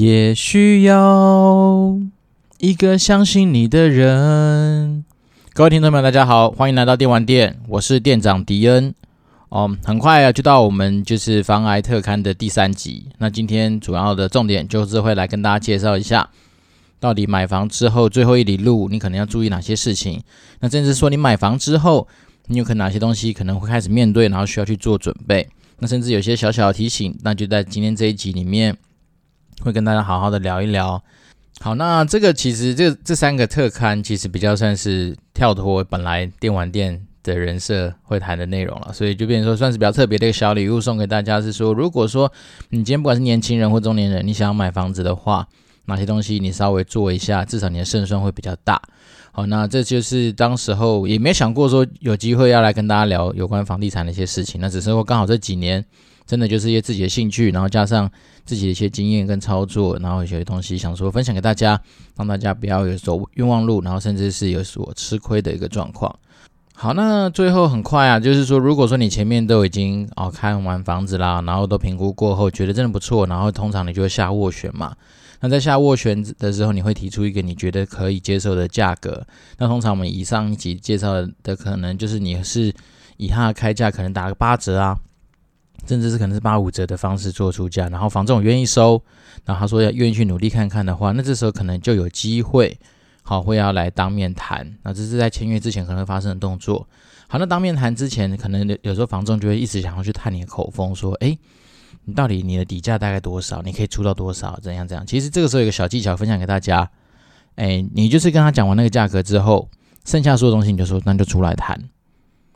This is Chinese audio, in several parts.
也需要一个相信你的人。各位听众朋友，大家好，欢迎来到电玩店，我是店长迪恩。哦，很快啊，就到我们就是防癌特刊的第三集。那今天主要的重点就是会来跟大家介绍一下，到底买房之后最后一里路，你可能要注意哪些事情。那甚至说，你买房之后，你有可能哪些东西可能会开始面对，然后需要去做准备。那甚至有些小小的提醒，那就在今天这一集里面。会跟大家好好的聊一聊。好，那这个其实这这三个特刊其实比较算是跳脱本来电玩店的人设会谈的内容了，所以就变成说算是比较特别的一个小礼物送给大家。是说，如果说你今天不管是年轻人或中年人，你想要买房子的话，哪些东西你稍微做一下，至少你的胜算会比较大。好，那这就是当时候也没想过说有机会要来跟大家聊有关房地产的一些事情，那只是说刚好这几年。真的就是一些自己的兴趣，然后加上自己的一些经验跟操作，然后有些东西想说分享给大家，让大家不要有走冤枉路，然后甚至是有所吃亏的一个状况。好，那最后很快啊，就是说，如果说你前面都已经哦看完房子啦，然后都评估过后觉得真的不错，然后通常你就会下斡旋嘛。那在下斡旋的时候，你会提出一个你觉得可以接受的价格。那通常我们以上一集介绍的可能就是你是以他的开价可能打个八折啊。甚至是可能是八五折的方式做出价，然后房仲愿意收，然后他说要愿意去努力看看的话，那这时候可能就有机会，好会要来当面谈。那这是在签约之前可能会发生的动作。好，那当面谈之前，可能有时候房仲就会一直想要去探你的口风，说，哎，你到底你的底价大概多少？你可以出到多少？怎样怎样？其实这个时候有个小技巧分享给大家，哎，你就是跟他讲完那个价格之后，剩下所有东西你就说那就出来谈。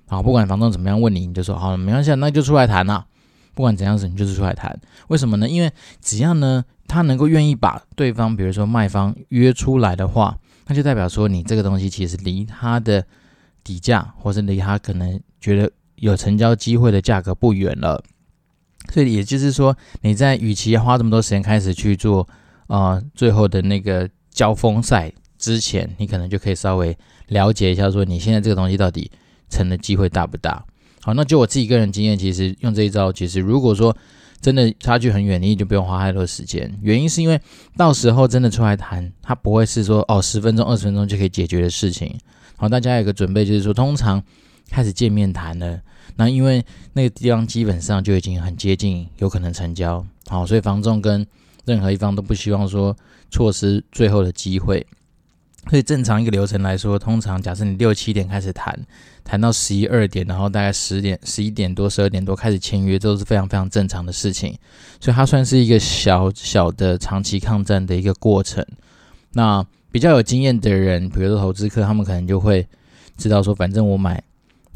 好，不管房仲怎么样问你，你就说好，没关系，那就出来谈了。不管怎样子，你就是出来谈。为什么呢？因为只要呢，他能够愿意把对方，比如说卖方约出来的话，那就代表说你这个东西其实离他的底价，或是离他可能觉得有成交机会的价格不远了。所以也就是说，你在与其花这么多时间开始去做、呃，最后的那个交锋赛之前，你可能就可以稍微了解一下，说你现在这个东西到底成的机会大不大。好，那就我自己个人经验，其实用这一招，其实如果说真的差距很远，你也就不用花太多时间。原因是因为到时候真的出来谈，它不会是说哦十分钟、二十分钟就可以解决的事情。好，大家有个准备，就是说通常开始见面谈了，那因为那个地方基本上就已经很接近，有可能成交。好，所以房仲跟任何一方都不希望说错失最后的机会。所以正常一个流程来说，通常假设你六七点开始谈，谈到十一二点，然后大概十点、十一点多、十二点多开始签约，都是非常非常正常的事情。所以它算是一个小小的长期抗战的一个过程。那比较有经验的人，比如说投资客，他们可能就会知道说，反正我买，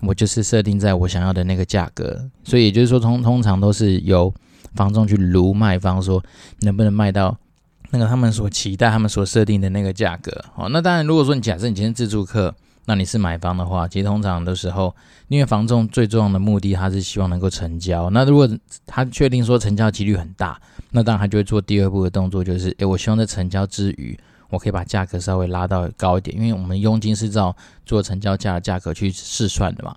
我就是设定在我想要的那个价格。所以也就是说，通通常都是由房仲去卢卖方说，能不能卖到。那个他们所期待、他们所设定的那个价格，哦，那当然，如果说你假设你今天自住客，那你是买方的话，其实通常的时候，因为房仲最重要的目的，他是希望能够成交。那如果他确定说成交几率很大，那当然他就会做第二步的动作，就是，诶，我希望在成交之余，我可以把价格稍微拉到高一点，因为我们佣金是照做成交价的价格去试算的嘛。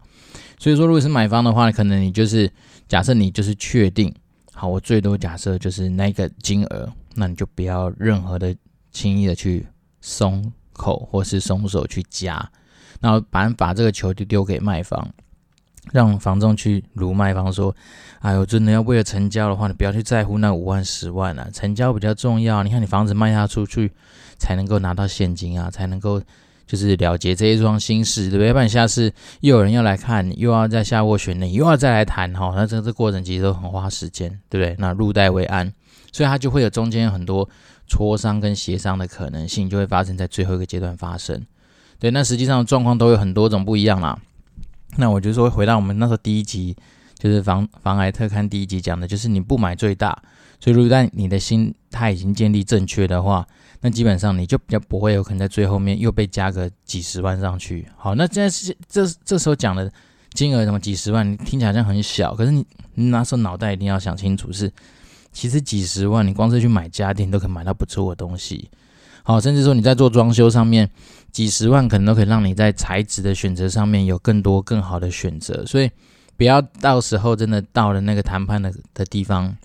所以说，如果是买方的话，可能你就是假设你就是确定，好，我最多假设就是那个金额。那你就不要任何的轻易的去松口或是松手去加，然后把把这个球就丢给卖方，让房仲去如卖方说：“哎呦，真的要为了成交的话，你不要去在乎那五万十万啊，成交比较重要。你看你房子卖下出去，才能够拿到现金啊，才能够就是了结这一桩心事，对不对？要不然下次又有人要来看，又要再下斡旋，你又要再来谈哈，那这这过程其实都很花时间，对不对？那入袋为安。”所以它就会有中间很多磋商跟协商的可能性，就会发生在最后一个阶段发生。对，那实际上状况都有很多种不一样啦。那我就说回到我们那时候第一集，就是防防癌特刊第一集讲的，就是你不买最大。所以如果在你的心态已经建立正确的话，那基本上你就比较不会有可能在最后面又被加个几十万上去。好，那现在是这这时候讲的金额什么几十万，你听起来好像很小，可是你你那时候脑袋一定要想清楚是。其实几十万，你光是去买家电都可以买到不错的东西。好，甚至说你在做装修上面，几十万可能都可以让你在材质的选择上面有更多更好的选择。所以不要到时候真的到了那个谈判的的地方，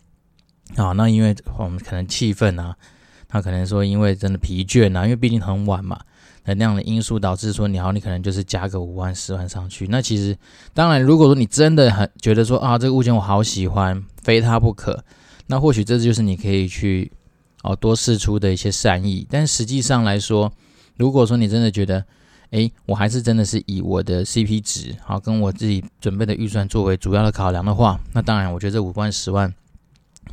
啊，那因为我们可能气氛啊，他可能说因为真的疲倦啊，因为毕竟很晚嘛，那那样的因素导致说你好，你可能就是加个五万、十万上去。那其实当然，如果说你真的很觉得说啊，这个物件我好喜欢，非它不可，那或许这就是你可以去哦多试出的一些善意。但实际上来说，如果说你真的觉得，诶，我还是真的是以我的 CP 值好跟我自己准备的预算作为主要的考量的话，那当然，我觉得这五万、十万。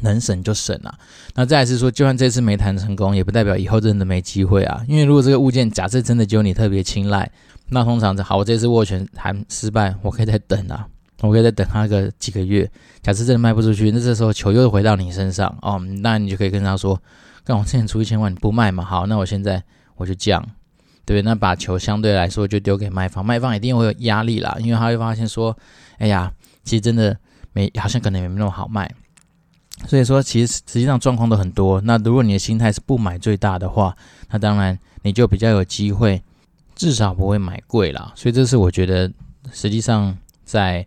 能省就省了，那再来是说，就算这次没谈成功，也不代表以后真的没机会啊。因为如果这个物件假设真的只有你特别青睐，那通常好，我这次握拳谈失败，我可以再等啊，我可以再等他个几个月。假设真的卖不出去，那这时候球又回到你身上哦，那你就可以跟他说，干我之前出一千万你不卖嘛？好，那我现在我就降，对？那把球相对来说就丢给卖方，卖方一定会有压力啦，因为他会发现说，哎呀，其实真的没，好像可能也没那么好卖。所以说，其实实际上状况都很多。那如果你的心态是不买最大的话，那当然你就比较有机会，至少不会买贵啦。所以这是我觉得实际上在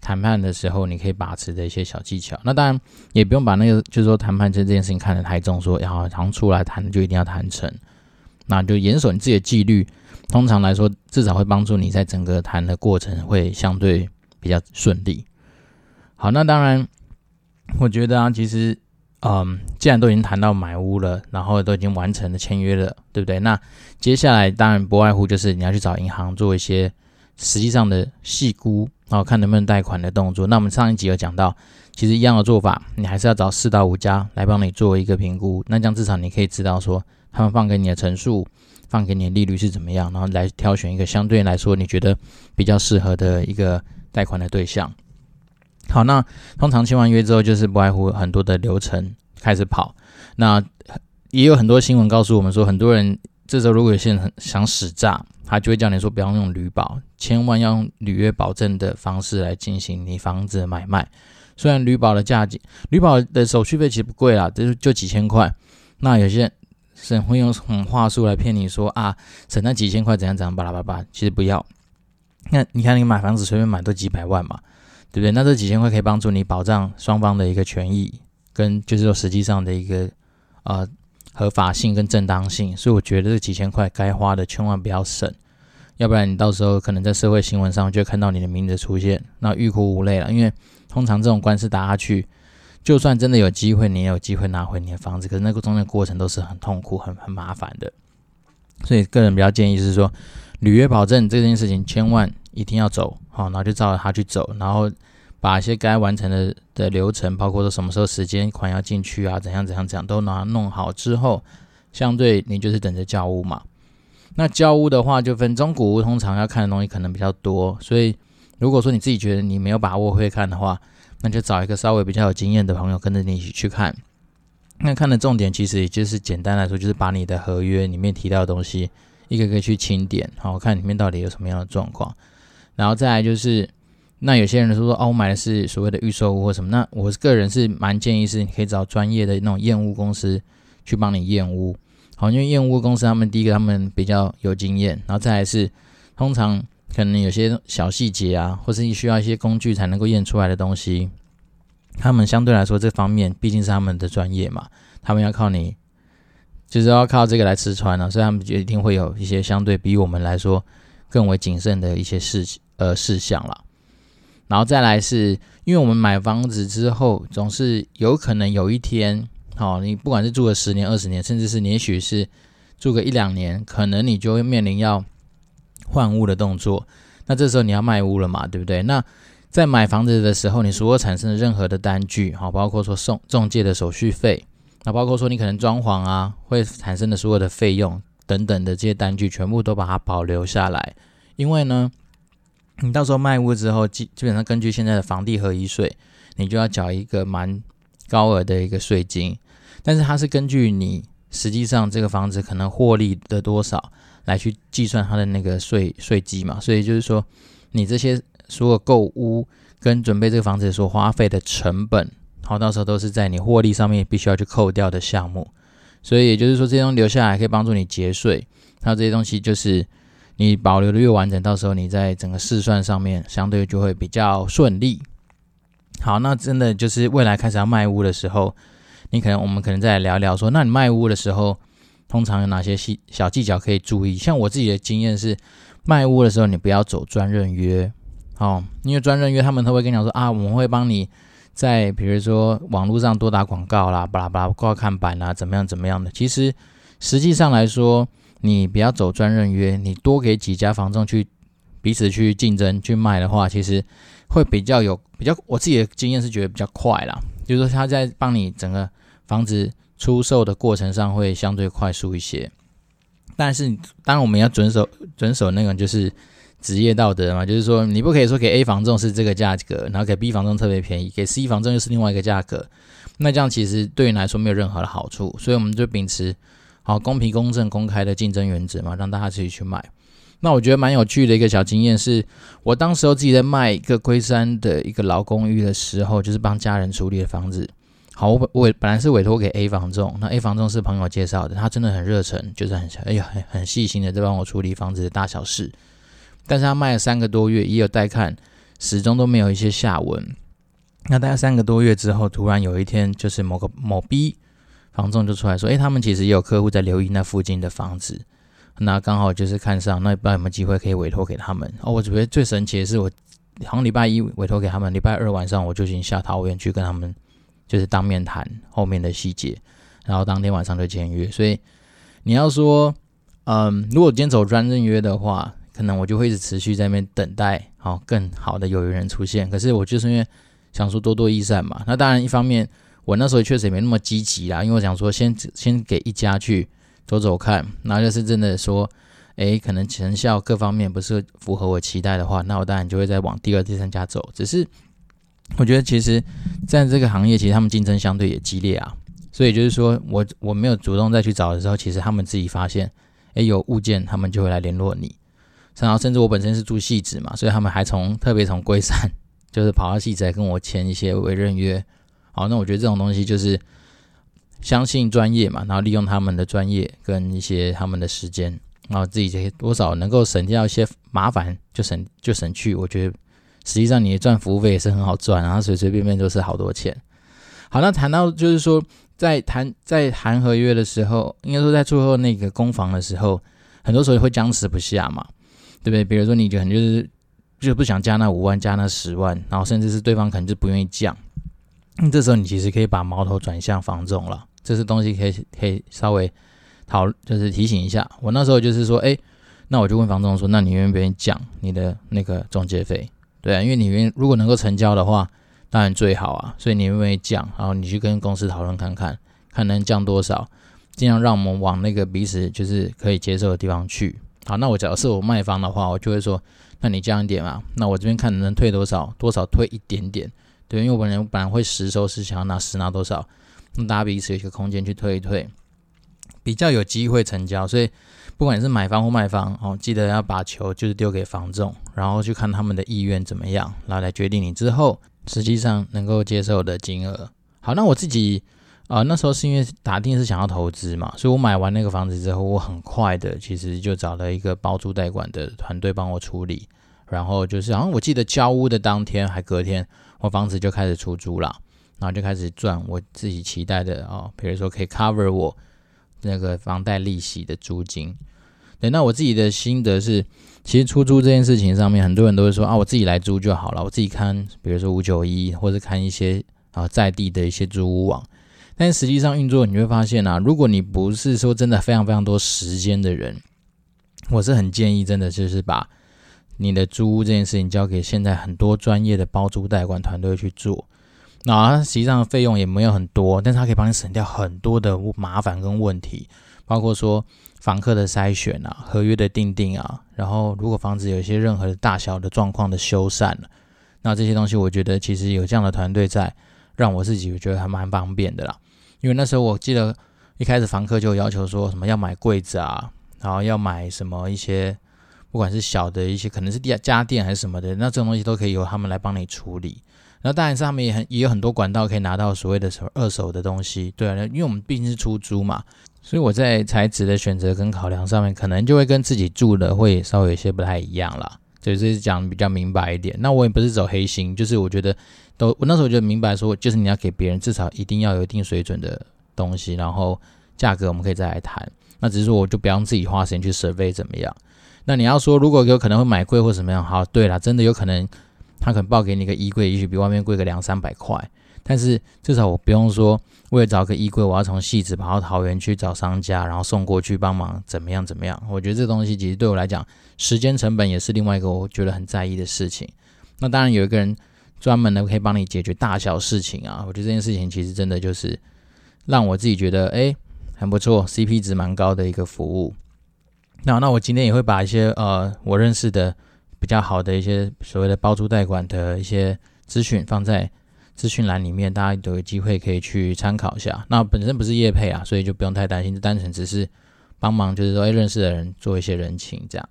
谈判的时候你可以把持的一些小技巧。那当然也不用把那个就是说谈判这件事情看得太重，说然后常出来谈就一定要谈成。那就严守你自己的纪律。通常来说，至少会帮助你在整个谈的过程会相对比较顺利。好，那当然。我觉得啊，其实，嗯，既然都已经谈到买屋了，然后都已经完成了签约了，对不对？那接下来当然不外乎就是你要去找银行做一些实际上的细估，然后看能不能贷款的动作。那我们上一集有讲到，其实一样的做法，你还是要找四到五家来帮你做一个评估。那这样至少你可以知道说，他们放给你的陈述，放给你的利率是怎么样，然后来挑选一个相对来说你觉得比较适合的一个贷款的对象。好，那通常签完约之后，就是不外乎很多的流程开始跑。那也有很多新闻告诉我们说，很多人这时候如果有些人很想使诈，他就会叫你说不要用旅保，千万要用履约保证的方式来进行你房子的买卖。虽然旅保的价钱，履保的手续费其实不贵啦，就就几千块。那有些省会用什么话术来骗你说啊，省那几千块怎样怎样巴拉巴拉，其实不要。那你看你买房子随便买都几百万嘛。对不对？那这几千块可以帮助你保障双方的一个权益，跟就是说实际上的一个呃合法性跟正当性。所以我觉得这几千块该花的千万不要省，要不然你到时候可能在社会新闻上就会看到你的名字出现，那欲哭无泪了。因为通常这种官司打下去，就算真的有机会，你也有机会拿回你的房子，可是那个中间过程都是很痛苦、很很麻烦的。所以个人比较建议是说，履约保证这件事情千万一定要走。好，然后就照着他去走，然后把一些该完成的的流程，包括说什么时候时间款要进去啊，怎样怎样怎样都拿弄好之后，相对你就是等着交屋嘛。那交屋的话，就分中古屋，通常要看的东西可能比较多，所以如果说你自己觉得你没有把握会看的话，那就找一个稍微比较有经验的朋友跟着你一起去看。那看的重点其实也就是简单来说，就是把你的合约里面提到的东西一个个去清点，好，看里面到底有什么样的状况。然后再来就是，那有些人说说哦，我买的是所谓的预售屋或什么，那我个人是蛮建议是，你可以找专业的那种验屋公司去帮你验屋，好，因为验屋公司他们第一个他们比较有经验，然后再来是，通常可能有些小细节啊，或是你需要一些工具才能够验出来的东西，他们相对来说这方面毕竟是他们的专业嘛，他们要靠你，就是要靠这个来吃穿啊，所以他们就一定会有一些相对比我们来说更为谨慎的一些事。呃，事项了，然后再来是，因为我们买房子之后，总是有可能有一天，好、哦，你不管是住了十年、二十年，甚至是你也许是住个一两年，可能你就会面临要换屋的动作。那这时候你要卖屋了嘛，对不对？那在买房子的时候，你所有产生的任何的单据，好、包括说送中介的手续费，那包括说你可能装潢啊会产生的所有的费用等等的这些单据，全部都把它保留下来，因为呢。你到时候卖屋之后，基基本上根据现在的房地合一税，你就要缴一个蛮高额的一个税金，但是它是根据你实际上这个房子可能获利的多少来去计算它的那个税税基嘛，所以就是说你这些所有购屋跟准备这个房子所花费的成本，好，到时候都是在你获利上面必须要去扣掉的项目，所以也就是说这些东西留下来可以帮助你节税，那这些东西就是。你保留的越完整，到时候你在整个试算上面相对就会比较顺利。好，那真的就是未来开始要卖屋的时候，你可能我们可能再来聊聊说，那你卖屋的时候，通常有哪些细小技巧可以注意？像我自己的经验是，卖屋的时候你不要走专任约，哦，因为专任约他们都会跟你讲说啊，我们会帮你在比如说网络上多打广告啦，巴拉巴拉挂看板啦，怎么样怎么样的。其实实际上来说，你不要走专任约，你多给几家房仲去彼此去竞争去卖的话，其实会比较有比较。我自己的经验是觉得比较快啦，就是说他在帮你整个。房子出售的过程上会相对快速一些，但是当然我们要遵守遵守那个就是职业道德嘛，就是说你不可以说给 A 房仲是这个价格，然后给 B 房仲特别便宜，给 C 房仲又是另外一个价格，那这样其实对你来说没有任何的好处，所以我们就秉持好公平、公正、公开的竞争原则嘛，让大家自己去买。那我觉得蛮有趣的一个小经验是，我当时候自己在卖一个龟山的一个老公寓的时候，就是帮家人处理的房子。好，我我本来是委托给 A 房仲，那 A 房仲是朋友介绍的，他真的很热忱，就是很哎呀很很细心的在帮我处理房子的大小事。但是他卖了三个多月，也有带看，始终都没有一些下文。那大概三个多月之后，突然有一天，就是某个某 B 房仲就出来说，哎，他们其实也有客户在留意那附近的房子，那刚好就是看上，那不知道有没有机会可以委托给他们。哦，我觉得最神奇的是，我好像礼拜一委托给他们，礼拜二晚上我就已经下桃园去跟他们。就是当面谈后面的细节，然后当天晚上就签约。所以你要说，嗯，如果今天走专任约的话，可能我就会一直持续在那边等待，好更好的有缘人出现。可是我就是因为想说多多益善嘛。那当然，一方面我那时候确实也没那么积极啦，因为我想说先先给一家去走走看，然后就是真的说，诶，可能成效各方面不是符合我期待的话，那我当然就会再往第二、第三家走。只是。我觉得其实，在这个行业，其实他们竞争相对也激烈啊。所以就是说我我没有主动再去找的时候，其实他们自己发现，诶，有物件，他们就会来联络你。然后甚至我本身是住戏子嘛，所以他们还从特别从龟山，就是跑到戏子来跟我签一些委任约。好，那我觉得这种东西就是相信专业嘛，然后利用他们的专业跟一些他们的时间，然后自己这些多少能够省掉一些麻烦，就省就省去。我觉得。实际上，你赚服务费也是很好赚，然后随随便便都是好多钱。好，那谈到就是说，在谈在谈合约的时候，应该说在最后那个攻防的时候，很多时候会僵持不下嘛，对不对？比如说你可能就是就不想加那五万，加那十万，然后甚至是对方可能就不愿意降，那这时候你其实可以把矛头转向房总了。这是东西可以可以稍微讨，就是提醒一下。我那时候就是说，哎，那我就问房仲说，那你愿不愿意降你的那个中介费？对啊，因为你愿如果能够成交的话，当然最好啊。所以你愿不愿意降，然后你去跟公司讨论看看，看能降多少，尽量让我们往那个彼此就是可以接受的地方去。好，那我假如是我卖方的话，我就会说，那你降一点嘛，那我这边看能退多少，多少退一点点。对，因为我本人本来会实收，是想要拿实拿多少，那大家彼此有一个空间去退一退，比较有机会成交。所以。不管你是买方或卖方哦，记得要把球就是丢给房仲，然后去看他们的意愿怎么样，然后来决定你之后实际上能够接受的金额。好，那我自己啊、呃，那时候是因为打定是想要投资嘛，所以我买完那个房子之后，我很快的其实就找了一个包租代管的团队帮我处理，然后就是好像我记得交屋的当天还隔天，我房子就开始出租了，然后就开始赚我自己期待的哦，比如说可以 cover 我。那个房贷利息的租金，对，那我自己的心得是，其实出租这件事情上面，很多人都会说啊，我自己来租就好了，我自己看，比如说五九一，或者看一些啊在地的一些租屋网，但实际上运作你会发现啊，如果你不是说真的非常非常多时间的人，我是很建议真的就是把你的租屋这件事情交给现在很多专业的包租代管团队去做。那实际上费用也没有很多，但是它可以帮你省掉很多的麻烦跟问题，包括说房客的筛选啊、合约的订定啊，然后如果房子有一些任何的大小的状况的修缮，那这些东西我觉得其实有这样的团队在，让我自己觉得还蛮方便的啦。因为那时候我记得一开始房客就要求说什么要买柜子啊，然后要买什么一些不管是小的一些可能是家家电还是什么的，那这种东西都可以由他们来帮你处理。那当然是他们也很也有很多管道可以拿到所谓的什么二手的东西，对啊，因为我们毕竟是出租嘛，所以我在材质的选择跟考量上面，可能就会跟自己住的会稍微有些不太一样啦。所以这是讲比较明白一点。那我也不是走黑心，就是我觉得都我那时候就明白说，就是你要给别人至少一定要有一定水准的东西，然后价格我们可以再来谈。那只是说我就不用自己花时间去 survey 怎么样。那你要说如果有可能会买贵或怎么样，好，对了，真的有可能他可能报给你一个衣柜，也许比外面贵个两三百块。但是至少我不用说，为了找个衣柜，我要从汐止跑到桃园去找商家，然后送过去帮忙，怎么样怎么样？我觉得这东西其实对我来讲，时间成本也是另外一个我觉得很在意的事情。那当然有一个人专门的可以帮你解决大小事情啊，我觉得这件事情其实真的就是让我自己觉得哎很不错，CP 值蛮高的一个服务。那那我今天也会把一些呃我认识的比较好的一些所谓的包租代管的一些资讯放在。资讯栏里面，大家都有机会可以去参考一下。那本身不是业配啊，所以就不用太担心，就单纯只是帮忙，就是说，哎，认识的人做一些人情这样。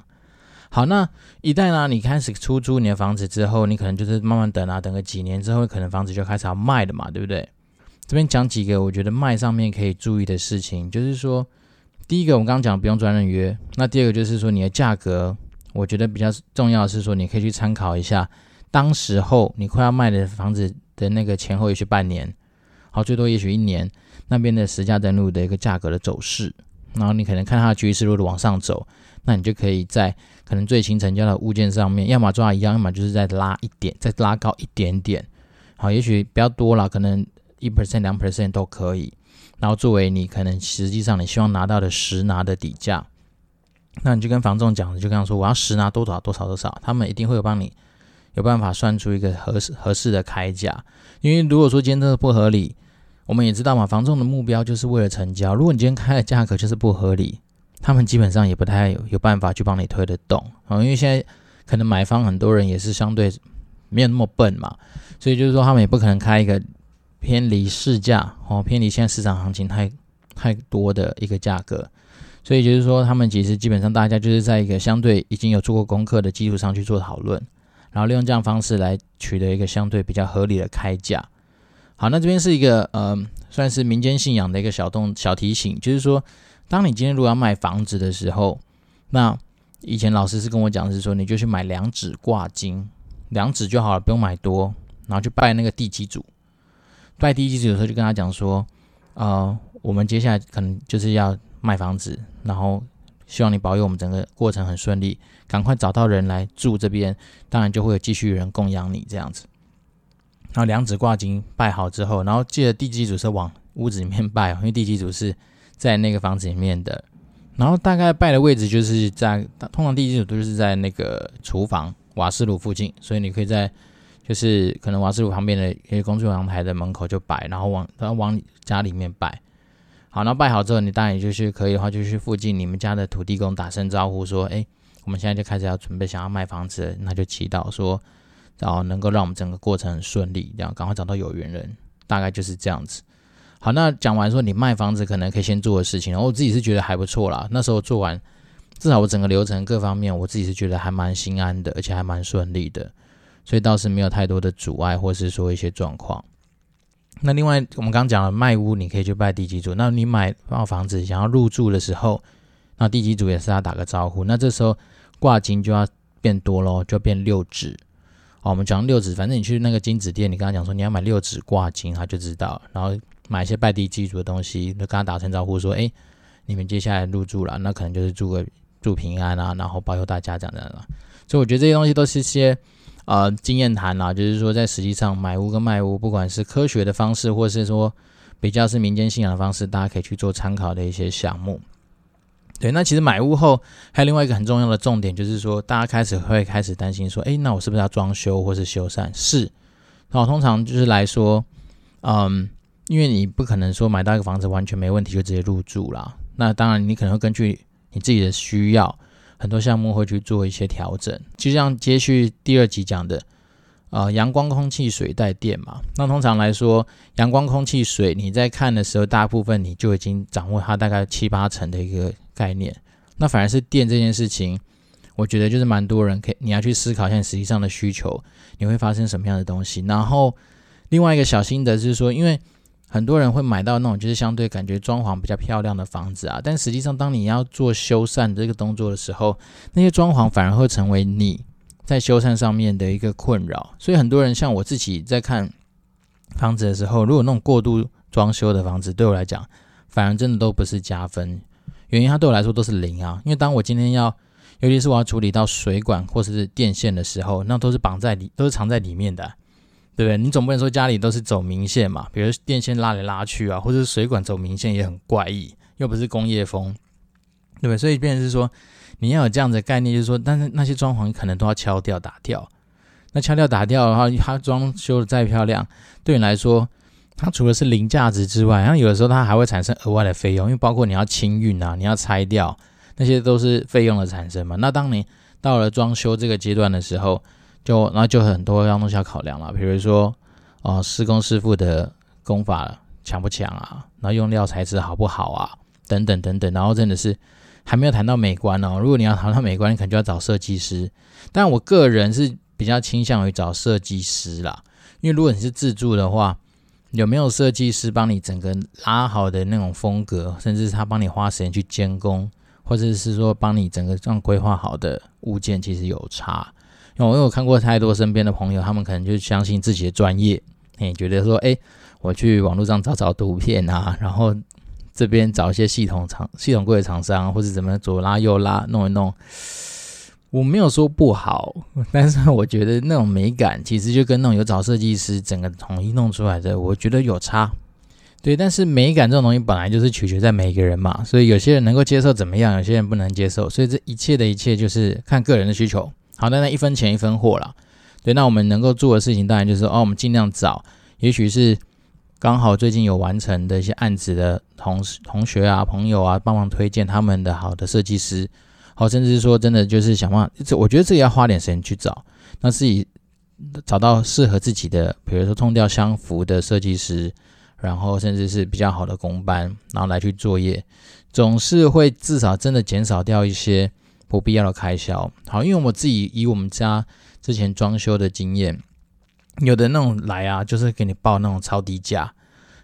好，那一旦呢，你开始出租你的房子之后，你可能就是慢慢等啊，等个几年之后，可能房子就开始要卖了嘛，对不对？这边讲几个我觉得卖上面可以注意的事情，就是说，第一个我们刚刚讲不用专任约，那第二个就是说你的价格，我觉得比较重要的是说，你可以去参考一下当时候你快要卖的房子。的那个前后也许半年，好，最多也许一年，那边的实价登录的一个价格的走势，然后你可能看它的趋势，如果往上走，那你就可以在可能最新成交的物件上面，要么抓一样，要么就是再拉一点，再拉高一点点，好，也许比较多了，可能一 percent 两 percent 都可以，然后作为你可能实际上你希望拿到的实拿的底价，那你就跟房仲讲，就跟他说我要实拿多少多少多少，他们一定会有帮你。有办法算出一个合适合适的开价，因为如果说今天这个不合理，我们也知道嘛，房仲的目标就是为了成交。如果你今天开的价格就是不合理，他们基本上也不太有有办法去帮你推得动啊。因为现在可能买方很多人也是相对没有那么笨嘛，所以就是说他们也不可能开一个偏离市价哦，偏离现在市场行情太太多的一个价格。所以就是说，他们其实基本上大家就是在一个相对已经有做过功课的基础上去做讨论。然后利用这样方式来取得一个相对比较合理的开价。好，那这边是一个呃，算是民间信仰的一个小动小提醒，就是说，当你今天如果要卖房子的时候，那以前老师是跟我讲是说，你就去买两指挂金，两指就好了，不用买多，然后去拜那个地基主。拜地基主的时候就跟他讲说，呃，我们接下来可能就是要卖房子，然后。希望你保佑我们整个过程很顺利，赶快找到人来住这边，当然就会有继续有人供养你这样子。然后两指挂金拜好之后，然后记得地基主是往屋子里面拜，因为地基主是在那个房子里面的。然后大概拜的位置就是在，通常地基主都是在那个厨房瓦斯炉附近，所以你可以在就是可能瓦斯炉旁边的一些工作阳台的门口就摆，然后往然后往家里面拜。好，那拜好之后，你当然就是可以的话，就去附近你们家的土地公打声招呼，说：“哎，我们现在就开始要准备想要卖房子，那就祈祷说，然后能够让我们整个过程很顺利，这样赶快找到有缘人，大概就是这样子。”好，那讲完说你卖房子可能可以先做的事情，然后我自己是觉得还不错啦。那时候做完，至少我整个流程各方面，我自己是觉得还蛮心安的，而且还蛮顺利的，所以倒是没有太多的阻碍，或是说一些状况。那另外，我们刚刚讲了卖屋，你可以去拜地基主。那你买套房子想要入住的时候，那地基主也是要打个招呼。那这时候挂金就要变多咯，就变六指。好，我们讲六指，反正你去那个金子店，你跟他讲说你要买六指挂金，他就知道。然后买一些拜地基主的东西，就跟他打声招呼说：“哎，你们接下来入住了，那可能就是住个住平安啊，然后保佑大家这样的。”所以我觉得这些东西都是些。呃，经验谈啦，就是说，在实际上买屋跟卖屋，不管是科学的方式，或是说比较是民间信仰的方式，大家可以去做参考的一些项目。对，那其实买屋后还有另外一个很重要的重点，就是说，大家开始会开始担心说，诶，那我是不是要装修或是修缮？是，好，通常就是来说，嗯，因为你不可能说买到一个房子完全没问题就直接入住啦。那当然，你可能会根据你自己的需要。很多项目会去做一些调整，就像接续第二集讲的，呃，阳光、空气、水带电嘛。那通常来说，阳光、空气、水，你在看的时候，大部分你就已经掌握它大概七八成的一个概念。那反而是电这件事情，我觉得就是蛮多人可以你要去思考一下实际上的需求，你会发生什么样的东西。然后另外一个小心得是说，因为很多人会买到那种就是相对感觉装潢比较漂亮的房子啊，但实际上当你要做修缮这个动作的时候，那些装潢反而会成为你在修缮上面的一个困扰。所以很多人像我自己在看房子的时候，如果那种过度装修的房子，对我来讲，反而真的都不是加分。原因它对我来说都是零啊，因为当我今天要，尤其是我要处理到水管或者是电线的时候，那都是绑在里，都是藏在里面的，对不对？你总不能说家里都是走明线嘛，比如电线拉来拉去啊，或者是水管走明线也很怪异，又不是工业风，对不对？所以变成是说，你要有这样的概念，就是说，但是那些装潢可能都要敲掉打掉，那敲掉打掉的话，它装修的再漂亮，对你来说。它除了是零价值之外，然后有的时候它还会产生额外的费用，因为包括你要清运啊，你要拆掉，那些都是费用的产生嘛。那当你到了装修这个阶段的时候，就然后就很多样东西要考量了，比如说哦，施工师傅的工法强不强啊，然后用料材质好不好啊，等等等等。然后真的是还没有谈到美观哦。如果你要谈到美观，你可能就要找设计师。但我个人是比较倾向于找设计师啦，因为如果你是自住的话。有没有设计师帮你整个拉好的那种风格，甚至是他帮你花时间去监工，或者是说帮你整个这样规划好的物件，其实有差。因为我有看过太多身边的朋友，他们可能就相信自己的专业，诶，觉得说，诶，我去网络上找找图片啊，然后这边找一些系统厂、系统柜的厂商，或者怎么左拉右拉弄一弄。我没有说不好，但是我觉得那种美感其实就跟那种有找设计师整个统一弄出来的，我觉得有差。对，但是美感这种东西本来就是取决在每个人嘛，所以有些人能够接受怎么样，有些人不能接受，所以这一切的一切就是看个人的需求。好，那那一分钱一分货啦。对，那我们能够做的事情当然就是哦，我们尽量找，也许是刚好最近有完成的一些案子的同、同学啊、朋友啊，帮忙推荐他们的好的设计师。好，甚至说真的，就是想办法，这我觉得这个要花点时间去找，那自己找到适合自己的，比如说通调相符的设计师，然后甚至是比较好的工班，然后来去作业，总是会至少真的减少掉一些不必要的开销。好，因为我自己以我们家之前装修的经验，有的那种来啊，就是给你报那种超低价，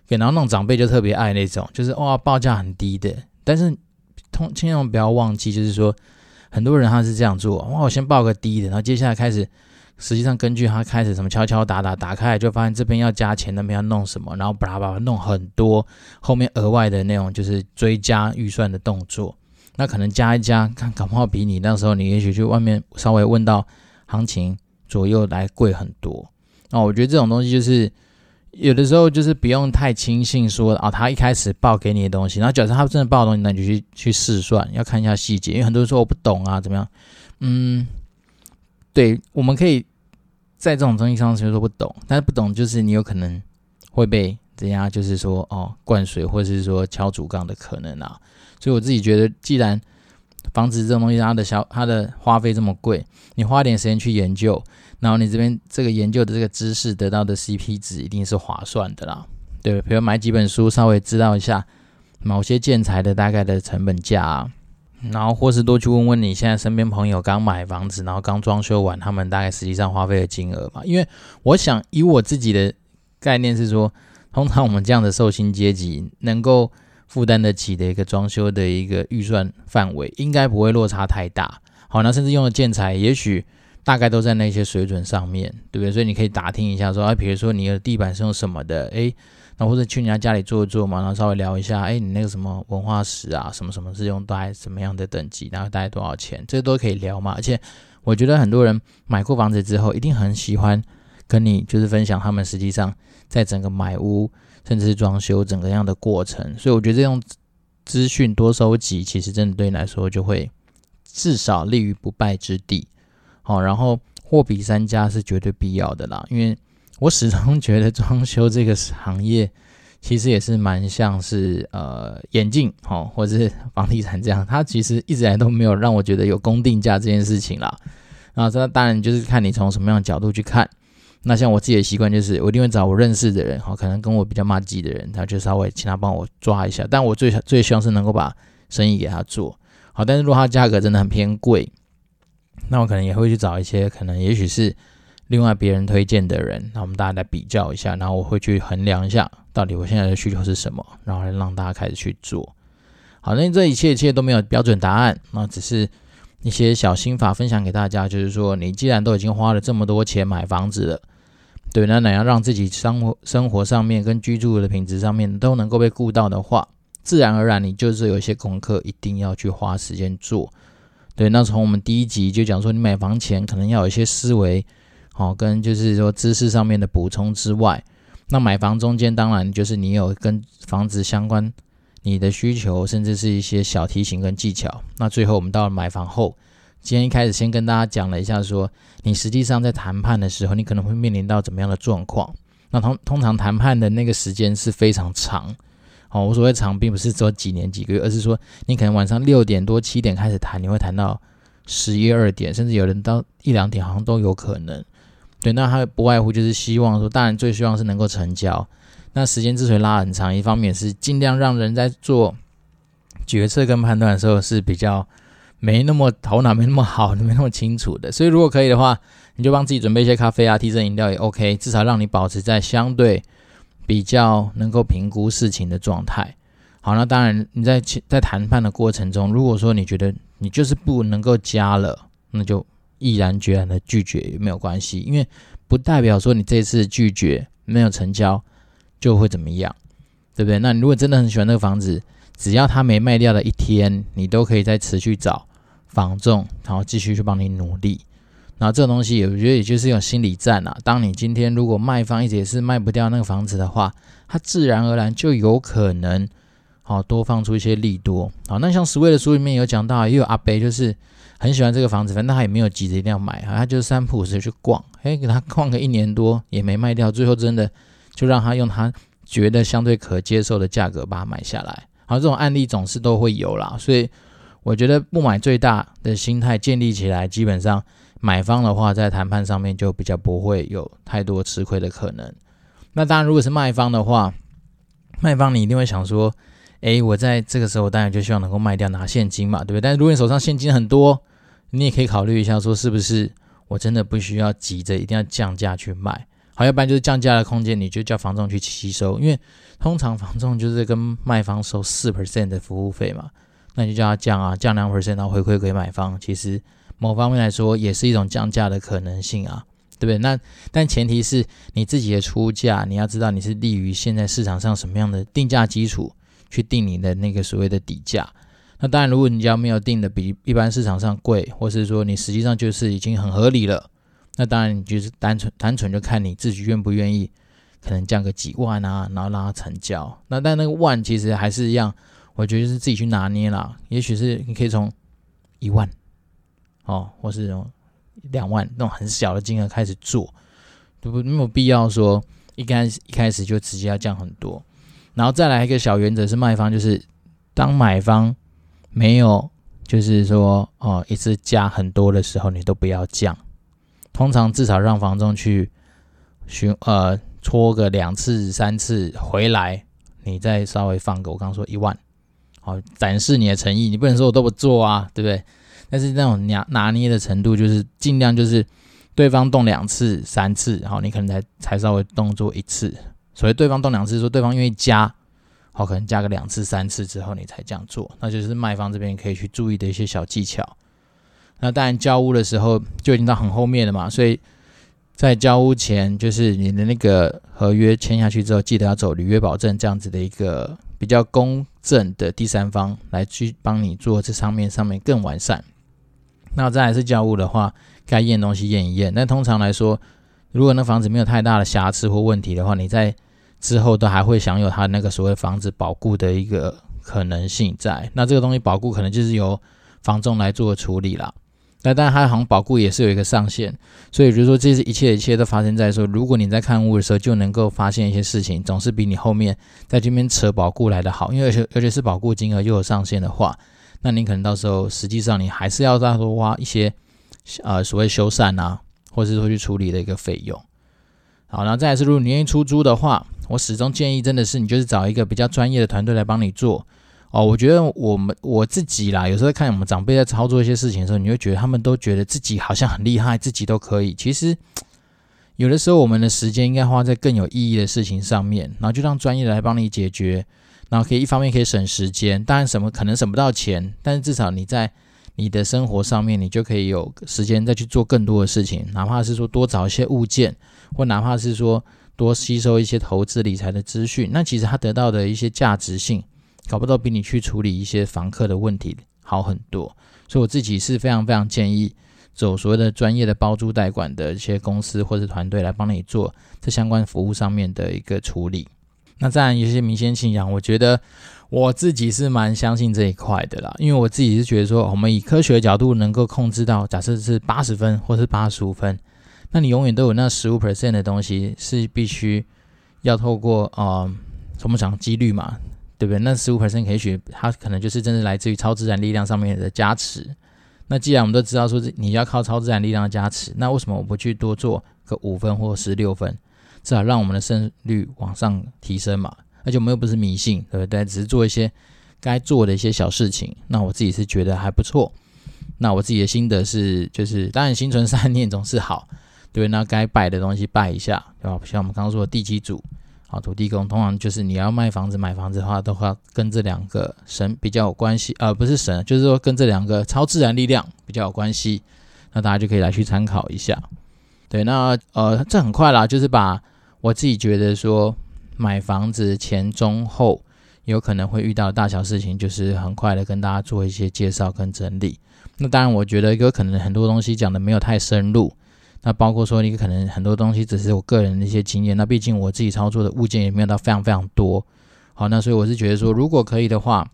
给然后那种长辈就特别爱那种，就是哇报价很低的，但是。通千万不要忘记，就是说，很多人他是这样做，哇，我先报个低的，然后接下来开始，实际上根据他开始什么敲敲打打，打开来就发现这边要加钱，那边要弄什么，然后巴拉巴拉弄很多，后面额外的那种就是追加预算的动作，那可能加一加，看搞不好比你那时候你也许去外面稍微问到行情左右来贵很多，那我觉得这种东西就是。有的时候就是不用太轻信说啊，他一开始报给你的东西，然后假设他真的报的东西，那你就去去试算，要看一下细节，因为很多人说我不懂啊，怎么样？嗯，对，我们可以在这种东西上其实说不懂，但是不懂就是你有可能会被人家就是说哦灌水，或者是说敲竹杠的可能啊。所以我自己觉得，既然房子这种东西它的小它的花费这么贵，你花点时间去研究。然后你这边这个研究的这个知识得到的 CP 值一定是划算的啦，对，比如买几本书，稍微知道一下某些建材的大概的成本价啊，然后或是多去问问你现在身边朋友刚买房子，然后刚装修完，他们大概实际上花费的金额嘛。因为我想以我自己的概念是说，通常我们这样的受薪阶级能够负担得起的一个装修的一个预算范围，应该不会落差太大。好，那甚至用的建材也许。大概都在那些水准上面，对不对？所以你可以打听一下，说，啊，比如说你的地板是用什么的，哎，那或者去人家家里坐一坐嘛，然后稍微聊一下，哎，你那个什么文化石啊，什么什么是用大概什么样的等级，然后大概多少钱，这都可以聊嘛。而且我觉得很多人买过房子之后，一定很喜欢跟你就是分享他们实际上在整个买屋甚至是装修整个样的过程。所以我觉得这种资讯多收集，其实真的对你来说就会至少立于不败之地。好，然后货比三家是绝对必要的啦，因为我始终觉得装修这个行业其实也是蛮像是呃眼镜，好，或者是房地产这样，它其实一直来都没有让我觉得有公定价这件事情啦。啊这当然就是看你从什么样的角度去看。那像我自己的习惯就是，我一定会找我认识的人，好，可能跟我比较骂鸡的人，他就稍微请他帮我抓一下。但我最最希望是能够把生意给他做好，但是如果他价格真的很偏贵。那我可能也会去找一些可能也许是另外别人推荐的人，那我们大家来比较一下，然后我会去衡量一下到底我现在的需求是什么，然后让大家开始去做。好，那这一切一切都没有标准答案，那只是一些小心法分享给大家，就是说，你既然都已经花了这么多钱买房子了，对，那你要让自己生活生活上面跟居住的品质上面都能够被顾到的话，自然而然你就是有一些功课一定要去花时间做。对，那从我们第一集就讲说，你买房前可能要有一些思维，好，跟就是说知识上面的补充之外，那买房中间当然就是你有跟房子相关。你的需求，甚至是一些小提醒跟技巧。那最后我们到了买房后，今天一开始先跟大家讲了一下说，你实际上在谈判的时候，你可能会面临到怎么样的状况。那通通常谈判的那个时间是非常长。哦，我所谓长，并不是说几年几个月，而是说你可能晚上六点多七点开始谈，你会谈到十一二点，甚至有人到一两点，好像都有可能。对，那他不外乎就是希望说，当然最希望是能够成交。那时间之所以拉很长，一方面是尽量让人在做决策跟判断的时候是比较没那么头脑没那么好，没那么清楚的。所以如果可以的话，你就帮自己准备一些咖啡啊、提神饮料也 OK，至少让你保持在相对比较能够评估事情的状态。好，那当然你在在谈判的过程中，如果说你觉得你就是不能够加了，那就毅然决然的拒绝也没有关系，因为不代表说你这次拒绝没有成交。就会怎么样，对不对？那你如果真的很喜欢那个房子，只要它没卖掉的一天，你都可以再持续找房仲，然后继续去帮你努力。然后这种东西，我觉得也就是一种心理战啊。当你今天如果卖方一直也是卖不掉那个房子的话，它自然而然就有可能好多放出一些利多。好，那像十位的书里面有讲到，也有阿伯就是很喜欢这个房子，反正他也没有急着一定要买，他就是三不五时去逛，哎，给他逛个一年多也没卖掉，最后真的。就让他用他觉得相对可接受的价格把它买下来，好，这种案例总是都会有啦，所以我觉得不买最大的心态建立起来，基本上买方的话在谈判上面就比较不会有太多吃亏的可能。那当然，如果是卖方的话，卖方你一定会想说，诶，我在这个时候当然就希望能够卖掉拿现金嘛，对不对？但是如果你手上现金很多，你也可以考虑一下，说是不是我真的不需要急着一定要降价去卖。好，要不然就是降价的空间，你就叫房仲去吸收，因为通常房仲就是跟卖方收四 percent 的服务费嘛，那你就叫他降啊，降两 percent，然后回馈给买方，其实某方面来说也是一种降价的可能性啊，对不对？那但前提是你自己的出价，你要知道你是立于现在市场上什么样的定价基础去定你的那个所谓的底价。那当然，如果你家没有定的比一般市场上贵，或是说你实际上就是已经很合理了。那当然，你就是单纯单纯就看你自己愿不愿意，可能降个几万啊，然后让它成交。那但那个万其实还是一样，我觉得是自己去拿捏啦。也许是你可以从一万，哦，或是从两万那种很小的金额开始做，对不？没有必要说一开始一开始就直接要降很多。然后再来一个小原则是卖方，就是当买方没有就是说哦一次加很多的时候，你都不要降。通常至少让房仲去询呃搓个两次三次回来，你再稍微放个我刚刚说一万，好展示你的诚意。你不能说我都不做啊，对不对？但是那种拿拿捏的程度，就是尽量就是对方动两次三次，然后你可能才才稍微动作一次。所以对方动两次，说对方愿意加，好可能加个两次三次之后你才这样做，那就是卖方这边可以去注意的一些小技巧。那当然，交屋的时候就已经到很后面了嘛，所以在交屋前，就是你的那个合约签下去之后，记得要走履约保证这样子的一个比较公正的第三方来去帮你做这上面上面更完善。那再来是交屋的话，该验东西验一验。那通常来说，如果那房子没有太大的瑕疵或问题的话，你在之后都还会享有它那个所谓房子保固的一个可能性在。那这个东西保固可能就是由房仲来做处理啦。那当然，它好像保固也是有一个上限，所以就是说，这是一切一切都发生在说，如果你在看屋的时候就能够发现一些事情，总是比你后面在这边扯保固来的好，因为而且而且是保固金额又有上限的话，那你可能到时候实际上你还是要再多花一些呃所谓修缮啊，或是说去处理的一个费用。好，然后再来是，如果你愿意出租的话，我始终建议真的是你就是找一个比较专业的团队来帮你做。哦，我觉得我们我自己啦，有时候看我们长辈在操作一些事情的时候，你会觉得他们都觉得自己好像很厉害，自己都可以。其实 有的时候，我们的时间应该花在更有意义的事情上面，然后就让专业的来帮你解决，然后可以一方面可以省时间，当然什么可能省不到钱，但是至少你在你的生活上面，你就可以有时间再去做更多的事情，哪怕是说多找一些物件，或哪怕是说多吸收一些投资理财的资讯，那其实他得到的一些价值性，搞不到比你去处理一些房客的问题好很多。所以我自己是非常非常建议走所谓的专业的包租代管的一些公司或者团队来帮你做这相关服务上面的一个处理。那当然有些明星信仰，我觉得。我自己是蛮相信这一块的啦，因为我自己是觉得说，我们以科学的角度能够控制到，假设是八十分或是八十五分，那你永远都有那十五 percent 的东西是必须要透过呃，怎么讲几率嘛，对不对？那十五 percent 也许它可能就是真的来自于超自然力量上面的加持。那既然我们都知道说你要靠超自然力量的加持，那为什么我不去多做个五分或十六分，至少让我们的胜率往上提升嘛？而且我们又不是迷信，对不对？只是做一些该做的一些小事情。那我自己是觉得还不错。那我自己的心得是，就是当然心存善念总是好，对。那该拜的东西拜一下，对吧？像我们刚刚说的第七组啊、土地公，通常就是你要卖房子、买房子的话，都会跟这两个神比较有关系，呃，不是神，就是说跟这两个超自然力量比较有关系。那大家就可以来去参考一下。对，那呃，这很快啦，就是把我自己觉得说。买房子前中后有可能会遇到的大小事情，就是很快的跟大家做一些介绍跟整理。那当然，我觉得有可能很多东西讲的没有太深入。那包括说，你可能很多东西只是我个人的一些经验。那毕竟我自己操作的物件也没有到非常非常多。好，那所以我是觉得说，如果可以的话，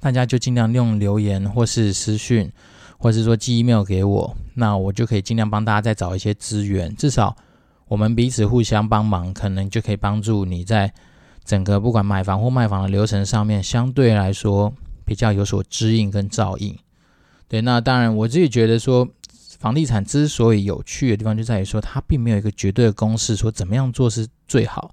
大家就尽量用留言或是私讯，或是说寄 email 给我，那我就可以尽量帮大家再找一些资源，至少。我们彼此互相帮忙，可能就可以帮助你在整个不管买房或卖房的流程上面，相对来说比较有所指引跟照应。对，那当然我自己觉得说，房地产之所以有趣的地方就在于说，它并没有一个绝对的公式，说怎么样做是最好。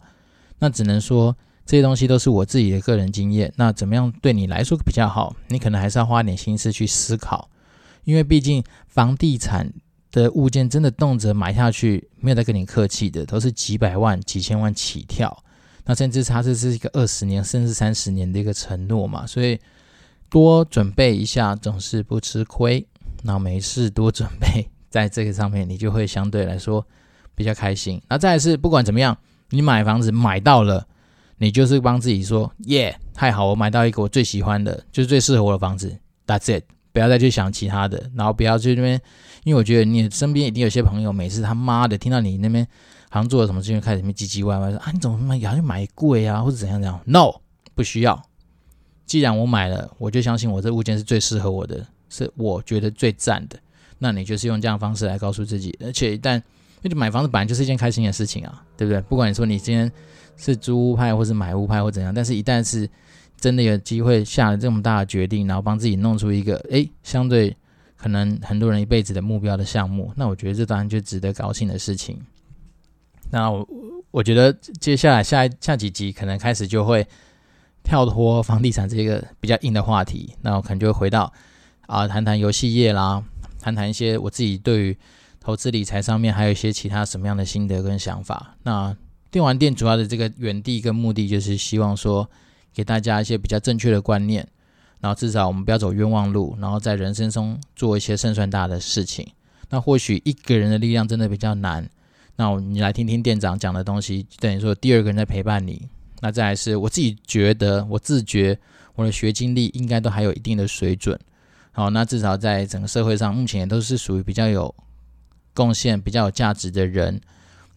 那只能说这些东西都是我自己的个人经验。那怎么样对你来说比较好，你可能还是要花点心思去思考，因为毕竟房地产。的物件真的动辄买下去，没有在跟你客气的，都是几百万、几千万起跳。那甚至它这是一个二十年甚至三十年的一个承诺嘛，所以多准备一下总是不吃亏。那没事多准备，在这个上面你就会相对来说比较开心。那再来是不管怎么样，你买房子买到了，你就是帮自己说耶，太好，我买到一个我最喜欢的，就是最适合我的房子。That's it。不要再去想其他的，然后不要去那边，因为我觉得你身边一定有些朋友，每次他妈的听到你那边好像做了什么事情，开始那边唧唧歪歪说啊，你怎么他妈要去买贵啊，或者怎样怎样？No，不需要。既然我买了，我就相信我这物件是最适合我的，是我觉得最赞的。那你就是用这样的方式来告诉自己，而且一旦因为买房子本来就是一件开心的事情啊，对不对？不管你说你今天是租屋派，或是买屋派，或怎样，但是一旦是真的有机会下了这么大的决定，然后帮自己弄出一个诶，相对可能很多人一辈子的目标的项目，那我觉得这当然就值得高兴的事情。那我我觉得接下来下下几集可能开始就会跳脱房地产这个比较硬的话题，那我可能就会回到啊谈谈游戏业啦，谈谈一些我自己对于投资理财上面还有一些其他什么样的心得跟想法。那电玩店主要的这个原地跟目的就是希望说。给大家一些比较正确的观念，然后至少我们不要走冤枉路，然后在人生中做一些胜算大的事情。那或许一个人的力量真的比较难，那你来听听店长讲的东西，等于说第二个人在陪伴你。那再来是我自己觉得，我自觉我的学经历应该都还有一定的水准。好，那至少在整个社会上，目前也都是属于比较有贡献、比较有价值的人。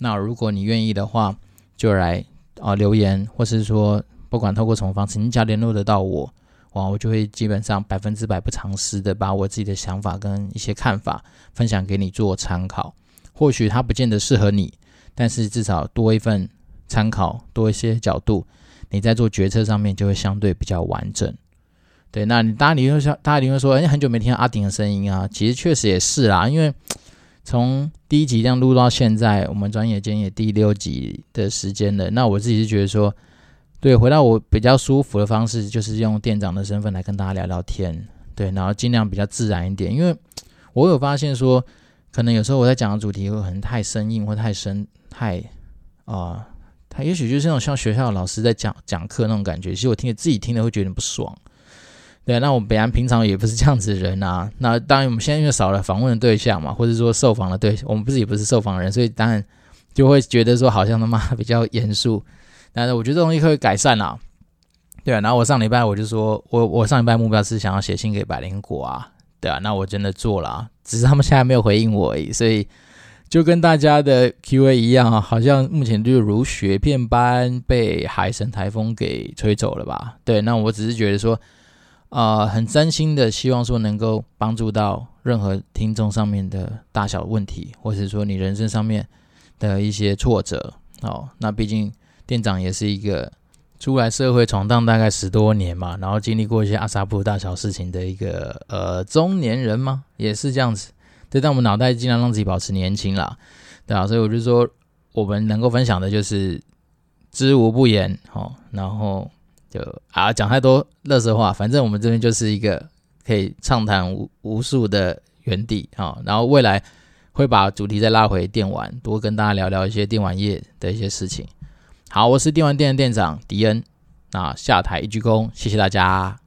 那如果你愿意的话，就来啊留言，或是说。不管透过什么方式，你只要联络得到我，哇，我就会基本上百分之百不藏私的把我自己的想法跟一些看法分享给你做参考。或许它不见得适合你，但是至少多一份参考，多一些角度，你在做决策上面就会相对比较完整。对，那你大家你会说，大家你会说，哎，很久没听到阿鼎的声音啊，其实确实也是啦，因为从第一集这样录到现在，我们转眼间也第六集的时间了。那我自己是觉得说。对，回到我比较舒服的方式，就是用店长的身份来跟大家聊聊天，对，然后尽量比较自然一点，因为我有发现说，可能有时候我在讲的主题会很太生硬或太深，太啊、呃，他也许就是那种像学校老师在讲讲课那种感觉，其实我听着自己听了会觉得不爽，对，那我们本来平常也不是这样子的人啊。那当然，我们现在因为少了访问的对象嘛，或者说受访的对象，我们不是也不是受访人，所以当然就会觉得说好像他妈比较严肃。但是我觉得这东西可以改善啊。对啊，然后我上礼拜我就说我我上礼拜目标是想要写信给百灵果啊。对啊，那我真的做了啊，只是他们现在没有回应我而已，所以就跟大家的 Q&A 一样啊，好像目前就如雪片般被海神台风给吹走了吧？对，那我只是觉得说。啊、很真心的希望说能够帮助到任何听众上面的大小问题，或者说你人生上面的一些挫折。哦，那毕竟店长也是一个出来社会闯荡大概十多年嘛，然后经历过一些阿萨布大小事情的一个呃中年人嘛，也是这样子。对，但我们脑袋尽量让自己保持年轻啦，对啊，所以我就说我们能够分享的就是知无不言，哦，然后。就啊，讲太多乐色话，反正我们这边就是一个可以畅谈无无数的原地啊。然后未来会把主题再拉回电玩，多跟大家聊聊一些电玩业的一些事情。好，我是电玩店的店长迪恩，啊下台一鞠躬，谢谢大家。